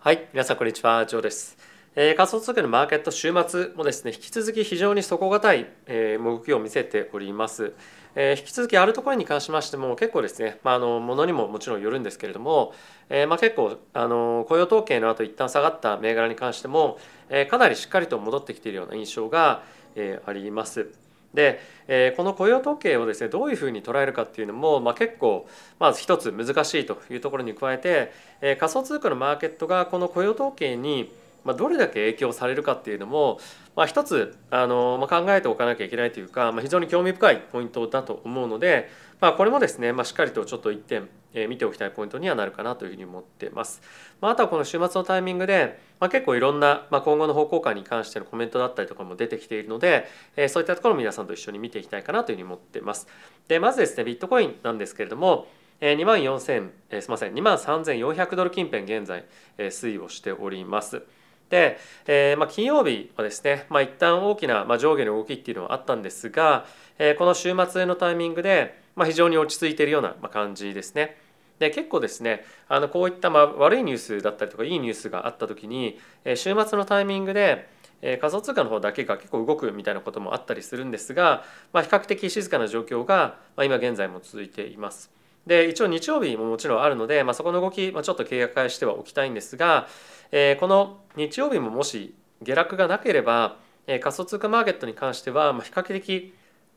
はい、皆さんこんにちは、ジョーです。えー、仮想通貨のマーケット週末もですね、引き続き非常に底堅い、えー、動きを見せております。えー、引き続きアルトコインに関しましても結構ですね、まあ、あのものにももちろんよるんですけれども、えー、まあ結構あの雇用統計の後一旦下がった銘柄に関しても、えー、かなりしっかりと戻ってきているような印象が、えー、あります。で、えー、この雇用統計をですねどういうふうに捉えるかっていうのも、まあ、結構まず一つ難しいというところに加えて、えー、仮想通貨のマーケットがこの雇用統計にまあ、どれだけ影響されるかっていうのも、まあ、一つあの、まあ、考えておかなきゃいけないというか、まあ、非常に興味深いポイントだと思うので、まあ、これもですね、まあ、しっかりとちょっと一点、え、見ておきたいポイントにはなるかなというふうに思ってます。まあ、あとはこの週末のタイミングで、まあ、結構いろんな、まあ、今後の方向感に関してのコメントだったりとかも出てきているので、え、そういったところを皆さんと一緒に見ていきたいかなというふうに思ってます。でまずですねビットコインなんですけれども2万4000、え、すみません2万3400ドル近辺現在、え、推移をしております。で、えーまあ、金曜日はですね、まあ、一旦大きな、ま、上下の動きっていうのはあったんですが、えー、この週末のタイミングで、まあ、非常に落ち着いているような感じですね。で結構ですねあのこういったま悪いニュースだったりとかいいニュースがあった時に、え、週末のタイミングで、え、仮想通貨の方だけが結構動くみたいなこともあったりするんですが、ま、比較的静かな状況が、ま、今現在も続いています。で一応日曜日ももちろんあるので、まあ、そこの動き、まあ、ちょっと警戒してはおきたいんですが、えー、この日曜日ももし下落がなければ、えー、仮想通貨マーケットに関しては、まあ、比較的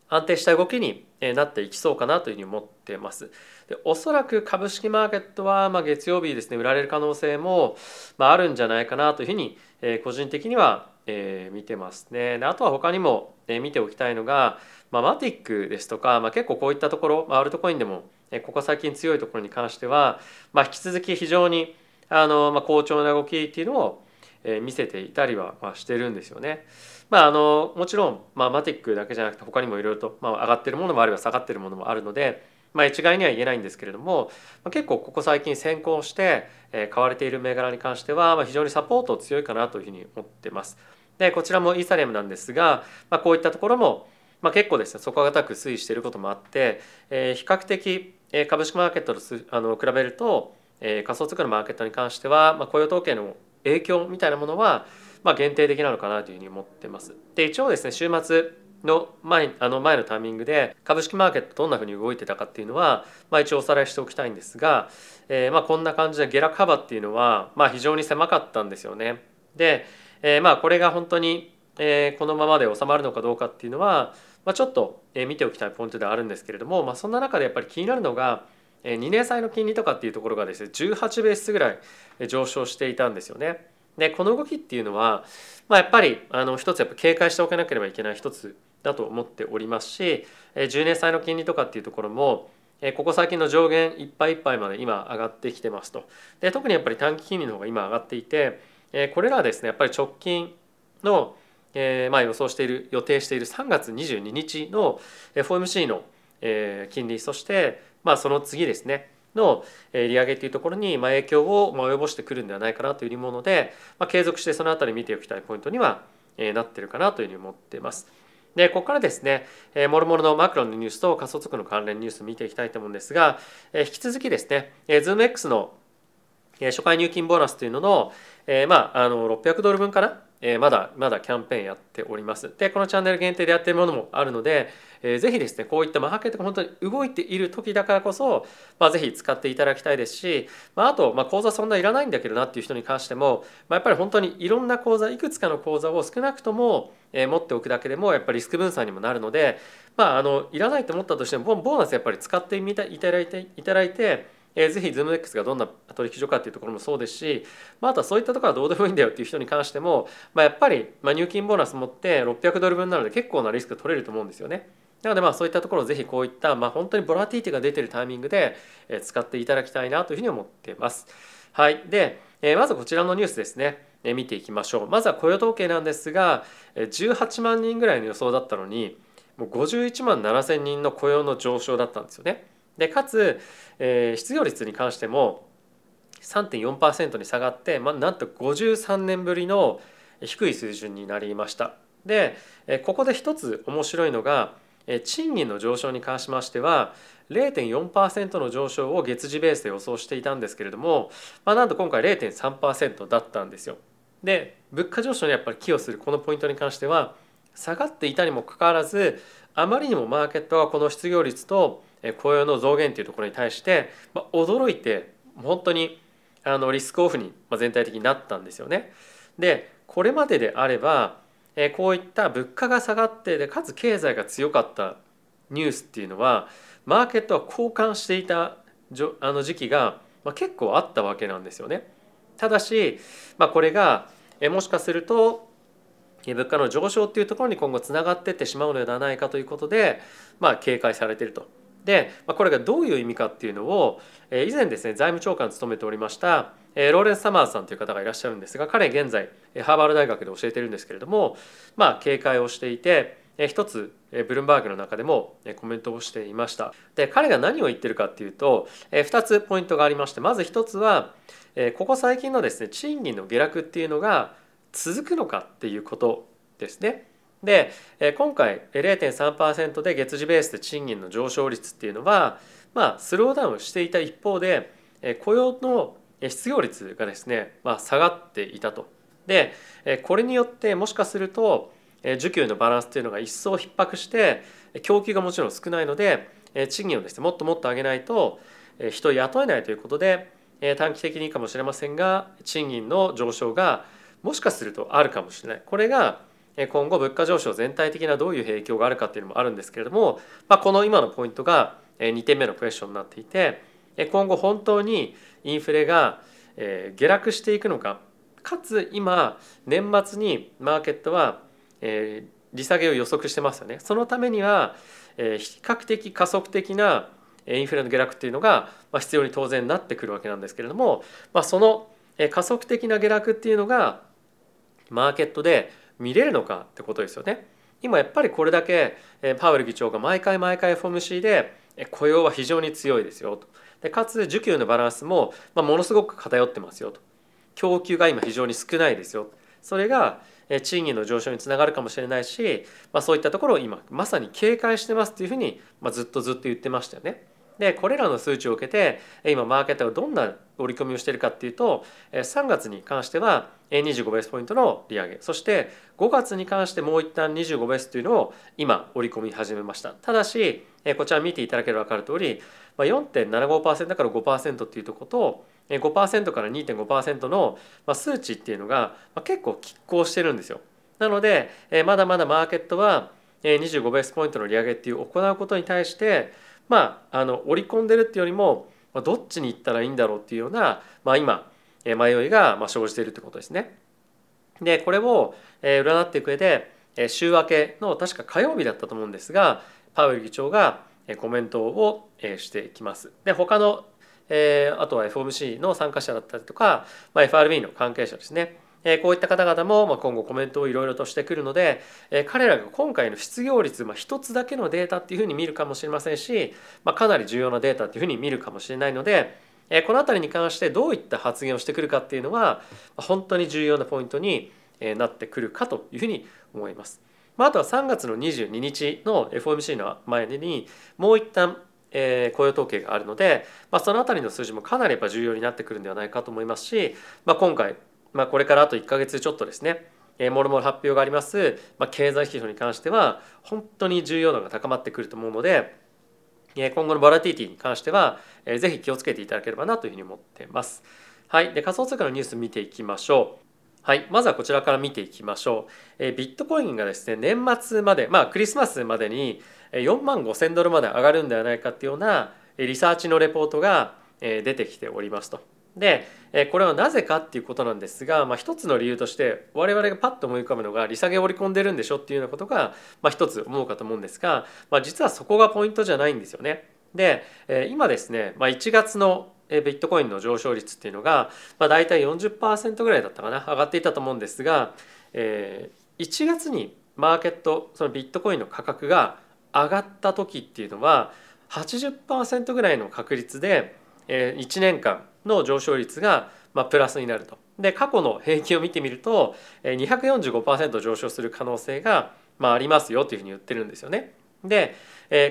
安定した動きになっていきそうかなというふうに思ってます。でおそらく株式マーケットは、まあ、月曜日ですね売られる可能性も、まあ、あるんじゃないかなというふうに、えー、個人的には、えー、見てますね。であとは他にも、えー、見ておきたいのが、まあ、マティックですとか、まあ、結構こういったところ、まあ、アルトコインでもここ最近強いところに関しては、まあ、引き続き非常にあの、まあ、好調な動きっていうのを見せていたりは、してるんですよね。まあ、あのもちろん、まあ、マティックだけじゃなくて他にもいろいろと、まあ、上がってるものもあれば下がってるものもあるので、まあ、一概には言えないんですけれども、まあ、結構ここ最近先行して、え買われている銘柄に関しては、まあ、非常にサポート強いかなというふうに思ってます。でこちらもイーサリアムなんですが、まあ、こういったところも、まあ、結構ですね底堅く推移していることもあって、えー、比較的株式マーケットとあの比べると、え、仮想通貨のマーケットに関しては、まあ、雇用統計の影響みたいなものは、まあ、限定的なのかなというふうに思ってます。で一応ですね週末の前あの前のタイミングで株式マーケットどんなふうに動いてたかっていうのは、まあ、一応おさらいしておきたいんですが、えー、まあこんな感じで下落幅っていうのは、まあ、非常に狭かったんですよね。で、えー、まあこれが本当に、えー、このままで収まるのかどうかっていうのは、まあ、ちょっと見ておきたいポイントではあるんですけれども、まあ、そんな中でやっぱり気になるのが2年債の金利とかっていうところがですね18ベースぐらい上昇していたんですよね。でこの動きっていうのは、まあ、やっぱりあの一つやっぱ警戒しておかなければいけない一つだと思っておりますし10年債の金利とかっていうところもここ最近の上限いっぱいいっぱいまで今上がってきてますとで特にやっぱり短期金利の方が今上がっていてこれらはですねやっぱり直近のえー、まあ予想している予定している3月22日の FOMC の、え、金利そして、まあ、その次ですねの利上げというところに影響を及ぼしてくるんではないかなというもので、まあ、継続してその辺り見ておきたいポイントにはなってるかなというふうに思っています。でここからですねもろもろのマクロのニュースと仮想通貨の関連ニュースを見ていきたいと思うんですが引き続きですね ZoomX の初回入金ボーナスというのの、まああの600ドル分かなえー、まだまだキャンペーンやっております。でこのチャンネル限定でやっているものもあるので、えー、ぜひですねこういったマーケットが本当に動いている時だからこそ、まあ、ぜひ使っていただきたいですし、まあ、あと、まあ、講座そんないらないんだけどなっていう人に関しても、まあ、やっぱり本当にいろんな講座いくつかの講座を少なくとも、えー、持っておくだけでもやっぱりリスク分散にもなるので、まあ、あのいらないと思ったとしてもボーナスやっぱり使ってみたいただいていただいてえー、ぜひ ZoomX がどんな取引所かっていうところもそうですし、まあ、あとはそういったところはどうでもいいんだよっていう人に関しても、まあ、やっぱり、まあ、入金ボーナス持って600ドル分なので結構なリスク取れると思うんですよね。なのでまあそういったところをぜひこういった、まあ、本当にボラティティが出てるタイミングで使っていただきたいなというふうに思っています。はい、で、えー、まずこちらのニュースですね。見ていきましょう。まずは雇用統計なんですが、18万人ぐらいの予想だったのに、もう51万7千人の雇用の上昇だったんですよね。でかつ、えー、失業率に関しても3.4%に下がって、まあ、なんと53年ぶりの低い水準になりました。でここで一つ面白いのが賃金の上昇に関しましては0.4%の上昇を月次ベースで予想していたんですけれども、まあ、なんと今回0.3%だったんですよ。で物価上昇にやっぱり寄与するこのポイントに関しては下がっていたにもかかわらずあまりにもマーケットはこの失業率と雇用の増減というところに対して、まあ、驚いて本当にあのリスクオフに全体的になったんですよね。でこれまでであればこういった物価が下がってでかつ経済が強かったニュースっていうのはマーケットは交換していたあの時期が結構あったわけなんですよね。ただし、まあ、これがもしかすると物価の上昇っていうところに今後つながってってしまうのではないかということで、まあ、警戒されていると。で、まあ、これがどういう意味かっていうのを以前ですね財務長官を務めておりましたローレンス・サマーズさんという方がいらっしゃるんですが彼現在ハーバード大学で教えてるんですけれどもまあ警戒をしていて一つブルンバーグの中でもコメントをしていましたで彼が何を言ってるかっていうと2つポイントがありましてまず1つはここ最近のですね賃金の下落っていうのが続くのかっていうことですね。で今回0.3%で月次ベースで賃金の上昇率っていうのはまあスローダウンしていた一方で雇用の失業率がですね、まあ、下がっていたと。でこれによってもしかすると需給のバランスっていうのが一層逼迫して供給がもちろん少ないので賃金をですねもっともっと上げないと人を雇えないということで短期的にかもしれませんが賃金の上昇がもしかするとあるかもしれない。これが今後物価上昇全体的などういう影響があるかっていうのもあるんですけれども、まあ、この今のポイントが2点目のクエスチョンになっていて今後本当にインフレが下落していくのかかつ今年末にマーケットは利下げを予測してますよね。そのためには比較的加速的なインフレの下落っていうのが必要に当然なってくるわけなんですけれども、まあ、その加速的な下落っていうのがマーケットで見れるのかってことですよね。今やっぱりこれだけパウエル議長が毎回毎回 FOMC で雇用は非常に強いですよとでかつ需給のバランスもものすごく偏ってますよと供給が今非常に少ないですよそれが賃金の上昇につながるかもしれないし、まあ、そういったところを今まさに警戒してますっていうふうに、ま、ずっとずっと言ってましたよね。でこれらの数値を受けて今マーケットがどんな織り込みをしているかっていうと3月に関しては25ベースポイントの利上げそして5月に関してもう一旦25ベースというのを今織り込み始めましたただしこちら見ていただければ分かる通り4.75%から5%っていうとこと5%から2.5%の数値っていうのが結構拮抗してるんですよ。なのでまだまだマーケットは25ベースポイントの利上げっていう行うことに対してまああの織り込んでるっていうよりもまどっちに行ったらいいんだろうっていうような、まあ、今迷いが生じているってことですね。でこれを占っていく上で週明けの確か火曜日だったと思うんですがパウエル議長がコメントをしていきます。で他の、あとは FOMC の参加者だったりとか、まあ、FRB の関係者ですね、えー、こういった方々も、まあ、今後コメントをいろいろとしてくるので、えー、彼らが今回の失業率、まあ、一つだけのデータっていうふうに見るかもしれませんし、まあ、かなり重要なデータっていうふうに見るかもしれないので、えー、この辺りに関してどういった発言をしてくるかっていうのは本当に重要なポイントになってくるかというふうに思います。まあ、あとは3月の22日の FOMC の前にもう一旦えー、雇用統計があるので、まあ、その辺りの数字もかなりやっぱ重要になってくるんではないかと思いますし、まあ、今回、まあ、これからあと1か月ちょっとですねえー、もろもろ発表があります、まあ、経済指標に関しては本当に重要度が高まってくると思うので、えー、今後のボラティティに関しては、えー、ぜひ気をつけていただければなというふうに思っています。はい、で仮想通貨のニュース見ていきましょう。はい、まずはこちらから見ていきましょう。え、ビットコインがですね年末までまあクリスマスまでに4万5千ドルまで上がるんではないかっていうようなリサーチのレポートが出てきておりますと。でこれはなぜかっていうことなんですが、まあ、一つの理由として我々がパッと思い浮かぶのが利下げを織り込んでるんでしょっていうようなことが、まあ、一つ思うかと思うんですが、まあ、実はそこがポイントじゃないんですよね。で今ですね、まあ、1月のビットコインの上昇率っていうのが、まあ、大体40%ぐらいだったかな上がっていたと思うんですが、えー、1月にマーケットそのビットコインの価格が上がった時っていうのは80%ぐらいの確率で1年間の上昇率がまあプラスになると。で過去の平均を見てみると245%上昇する可能性がまありますよというふうに言ってるんですよね。で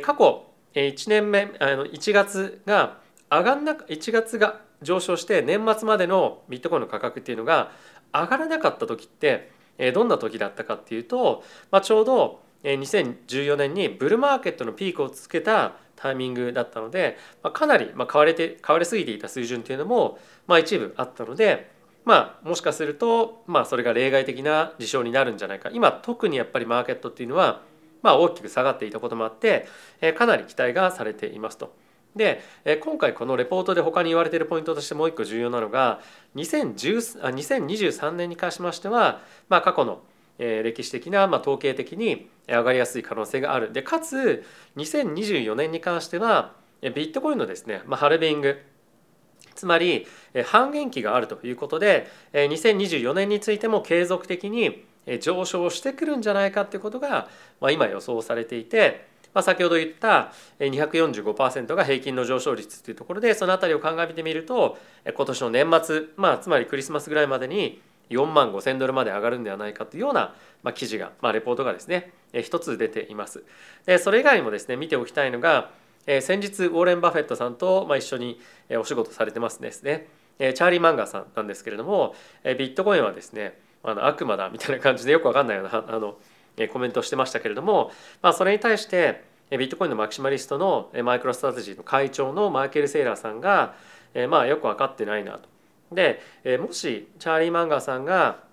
過去1年目あの1月が上がんな1月が上昇して年末までのビットコインの価格っていうのが上がらなかった時ってどんな時だったかっていうと、まあ、ちょうど2014年にブルマーケットのピークをつけたタイミングだったので、まあ、かなり買われて買われすぎていた水準っていうのも、まあ、一部あったので、まあ、もしかすると、まあ、それが例外的な事象になるんじゃないか今特にやっぱりマーケットっていうのは、まあ、大きく下がっていたこともあってえかなり期待がされていますと。で今回このレポートで他に言われているポイントとしてもう一個重要なのが2023年に関しましては、まあ、過去の歴史的な、まあ、統計的に上がりやすい可能性がある。でかつ2024年に関してはビットコインのですね、まあ、ハルビング。つまり半減期があるということで2024年についても継続的に上昇してくるんじゃないかということが、まあ、今予想されていてまあ、先ほど言った245%が平均の上昇率というところでその辺りを鑑みてみると今年の年末、まあ、つまりクリスマスぐらいまでに4万5千ドルまで上がるんではないかというような、まあ、記事が、まあ、レポートがですね一つ出ています。でそれ以外にもですね見ておきたいのがえ先日ウォーレン・バフェットさんと、まあ、一緒にお仕事されてますですねチャーリー・マンガーさんなんですけれどもえビットコインはですねあの悪魔だみたいな感じでよくわかんないようなあのコメントをしてましたけれども、まあ、それに対してビットコインのマキシマリストの MicroStrategy の会長のマイケル・セイラーさんが、えまあ、よく分かってないなと。でもしチャーリー・マンガーさんが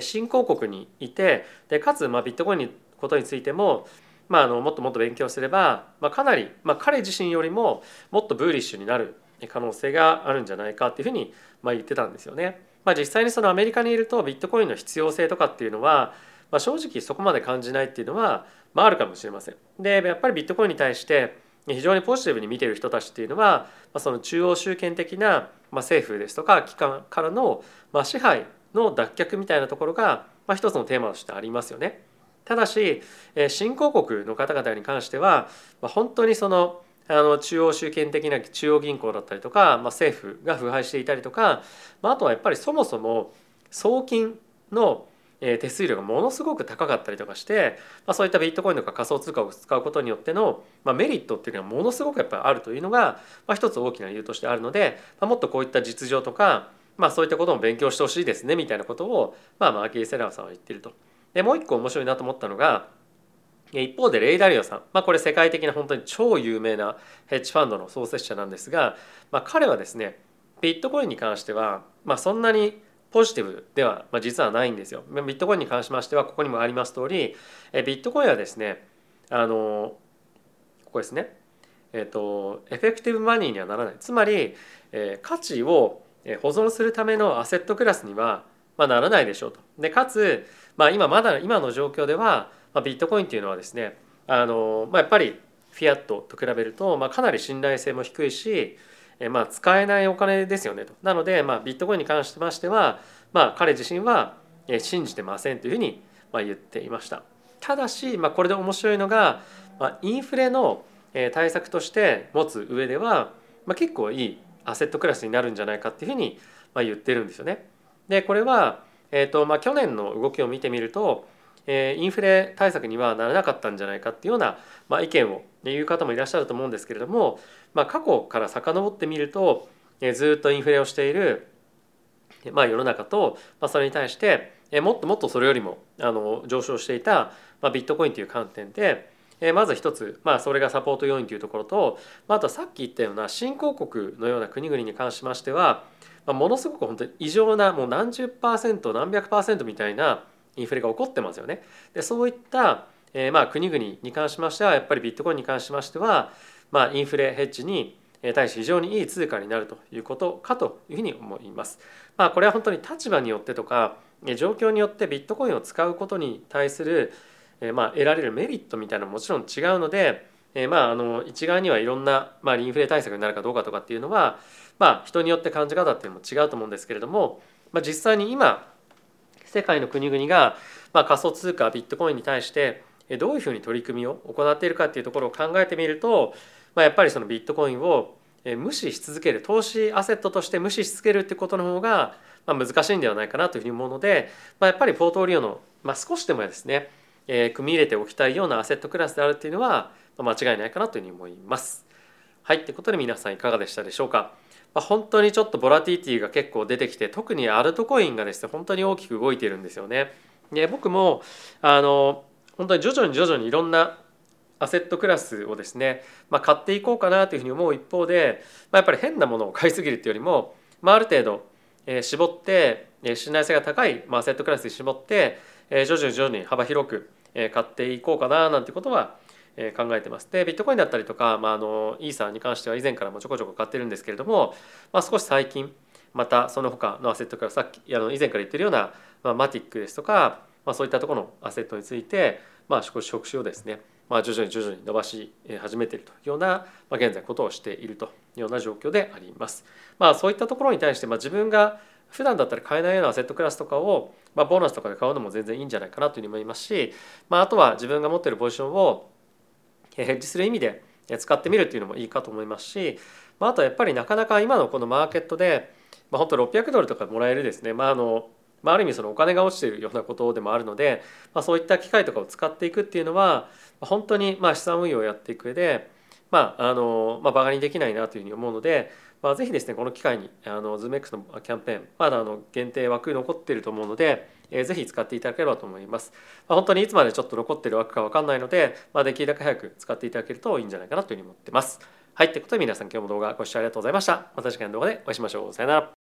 新興国にいてでかつまあビットコインのことについても、まあ、あのもっともっと勉強すれば、まあ、かなり、まあ、彼自身よりももっとブーリッシュになる可能性があるんじゃないかっていうふうに、まあ、言ってたんですよね。まあ、実際にそのアメリカにいるとビットコインの必要性とかっていうのは、まあ、正直そこまで感じないっていうのは、まあ、あるかもしれません。でやっぱりビットコインに対して非常にポジティブに見てる人たちっていうのは、その中央集権的な、政府ですとか機関からの、支配の脱却みたいなところが、一つのテーマとしてありますよね。ただし新興国の方々に関しては、本当にそのあの中央集権的な中央銀行だったりとか、ま、政府が腐敗していたりとか、まあ、あとはやっぱりそもそも送金のえ手数料がものすごく高かったりとかして、まあ、そういったビットコインとか仮想通貨を使うことによっての、まあ、メリットっていうのはものすごくやっぱりあるというのが、まあ、一つ大きな理由としてあるので、まあ、もっとこういった実情とか、まあ、そういったことも勉強してほしいですねみたいなことを、まあ、マーキー・セラーさんは言ってると。でもう一個面白いなと思ったのが一方でレイ・ダリオさん、まあ、これ世界的な本当に超有名なヘッジファンドの創設者なんですが、まあ、彼はですねビットコインに関しては、まあ、そんなにポジティブでは、ま、実はないんですよ。ビットコインに関しましてはここにもあります通りビットコインはですねあのここですねえっ、と effective money にはならないつまり、え、価値を保存するためのアセットクラスには、ま、ならないでしょうと。でかつ、まあ、今まだ今の状況では、ま、ビットコインっていうのはですねあの、まあ、やっぱりフィアットと比べると、まあ、かなり信頼性も低いしえまあ、使えないお金ですよねと。なので、まあ、ビットコインに関してましては、まあ、彼自身は信じてませんというふうに言っていました。ただし、まあ、これで面白いのが、まあ、インフレの対策として持つ上では、まあ、結構いいアセットクラスになるんじゃないかっていうふうに言ってるんですよね。でこれは、えーとまあ、去年の動きを見てみるとえインフレ対策にはならなかったんじゃないかっていうような、まあ、意見を言う方もいらっしゃると思うんですけれども、まあ、過去から遡ってみるとずっとインフレをしている、まあ、世の中と、まあ、それに対してもっともっとそれよりもあの上昇していた、まあ、ビットコインという観点でまず一つ、まあ、それがサポート要因というところと、まあ、あとはさっき言ったような新興国のような国々に関しましては、まあ、ものすごく本当に異常なもう何十パーセント何百パーセントみたいなインフレが起こってますよね。でそういった、えー、まあ国々に関しましてはやっぱりビットコインに関しましては、まあ、インフレヘッジに対して非常にいい通貨になるということかというふうに思います。まあ、これは本当に立場によってとか状況によってビットコインを使うことに対するえ、まあ、得られるメリットみたいなのももちろん違うので、えまあ、あの一概にはいろんな、まあ、インフレ対策になるかどうかとかっていうのは、まあ、人によって感じ方っていうのも違うと思うんですけれども、まあ、実際に今世界の国々が、まあ、仮想通貨ビットコインに対してどういうふうに取り組みを行っているかっていうところを考えてみると、まあ、やっぱりそのビットコインを無視し続ける投資アセットとして無視し続けるっていうことの方が難しいんではないかなというふうに思うので、まあ、やっぱりポートフォリオの、まあ、少しでもですね、えー、組み入れておきたいようなアセットクラスであるっていうのは、間違いないかなというふうに思います。はい、ということで皆さんいかがでしたでしょうか。まあ、本当にちょっとボラティティが結構出てきて特にアルトコインがですね本当に大きく動いているんですよね。で僕もあの本当に徐々に徐々にいろんなアセットクラスをですね、まあ、買っていこうかなというふうに思う一方で、まあ、やっぱり変なものを買いすぎるっていうよりも、まあ、ある程度、絞って、信頼性が高い、アセットクラスに絞って、えー、徐々に徐々に幅広く、えー、買っていこうかななんてことは考えてます。でビットコインだったりとか、まあ、あのイーサーに関しては以前からもちょこちょこ買ってるんですけれども、まあ、少し最近またその他のアセットからさっきあの以前から言ってるような、まあ、マティックですとか、まあ、そういったところのアセットについて、まあ、少し職種をですね、まあ、徐々に徐々に伸ばし始めているというような、まあ、現在ことをしているというような状況であります。まあ、そういったところに対して、まあ、自分が普段だったら買えないようなアセットクラスとかを、まあ、ボーナスとかで買うのも全然いいんじゃないかなというふうに思いますし、まあ、あとは自分が持っているポジションをヘッジする意味で使ってみるっていうのもいいかと思いますし、まあ、あとはやっぱりなかなか今のこのマーケットで、まあ、本当600ドルとかもらえるですね、まあ、あのまあ、ある意味そのお金が落ちているようなことでもあるので、まあ、そういった機会とかを使っていくっていうのは本当にまあ資産運用をやっていく上でまああのまあ、バカにできないなというふうに思うので、まあ、ぜひですねこの機会にあの ZoomX のキャンペーンまだあの限定枠残っていると思うのでえー、ぜひ使っていただければと思います。まあ、本当にいつまでちょっと残ってる枠か分かんないので、まあ、できるだけ早く使っていただけるといいんじゃないかなというふうに思ってます。はい、ということで皆さん今日も動画ご視聴ありがとうございました。また次回の動画でお会いしましょう。さよなら。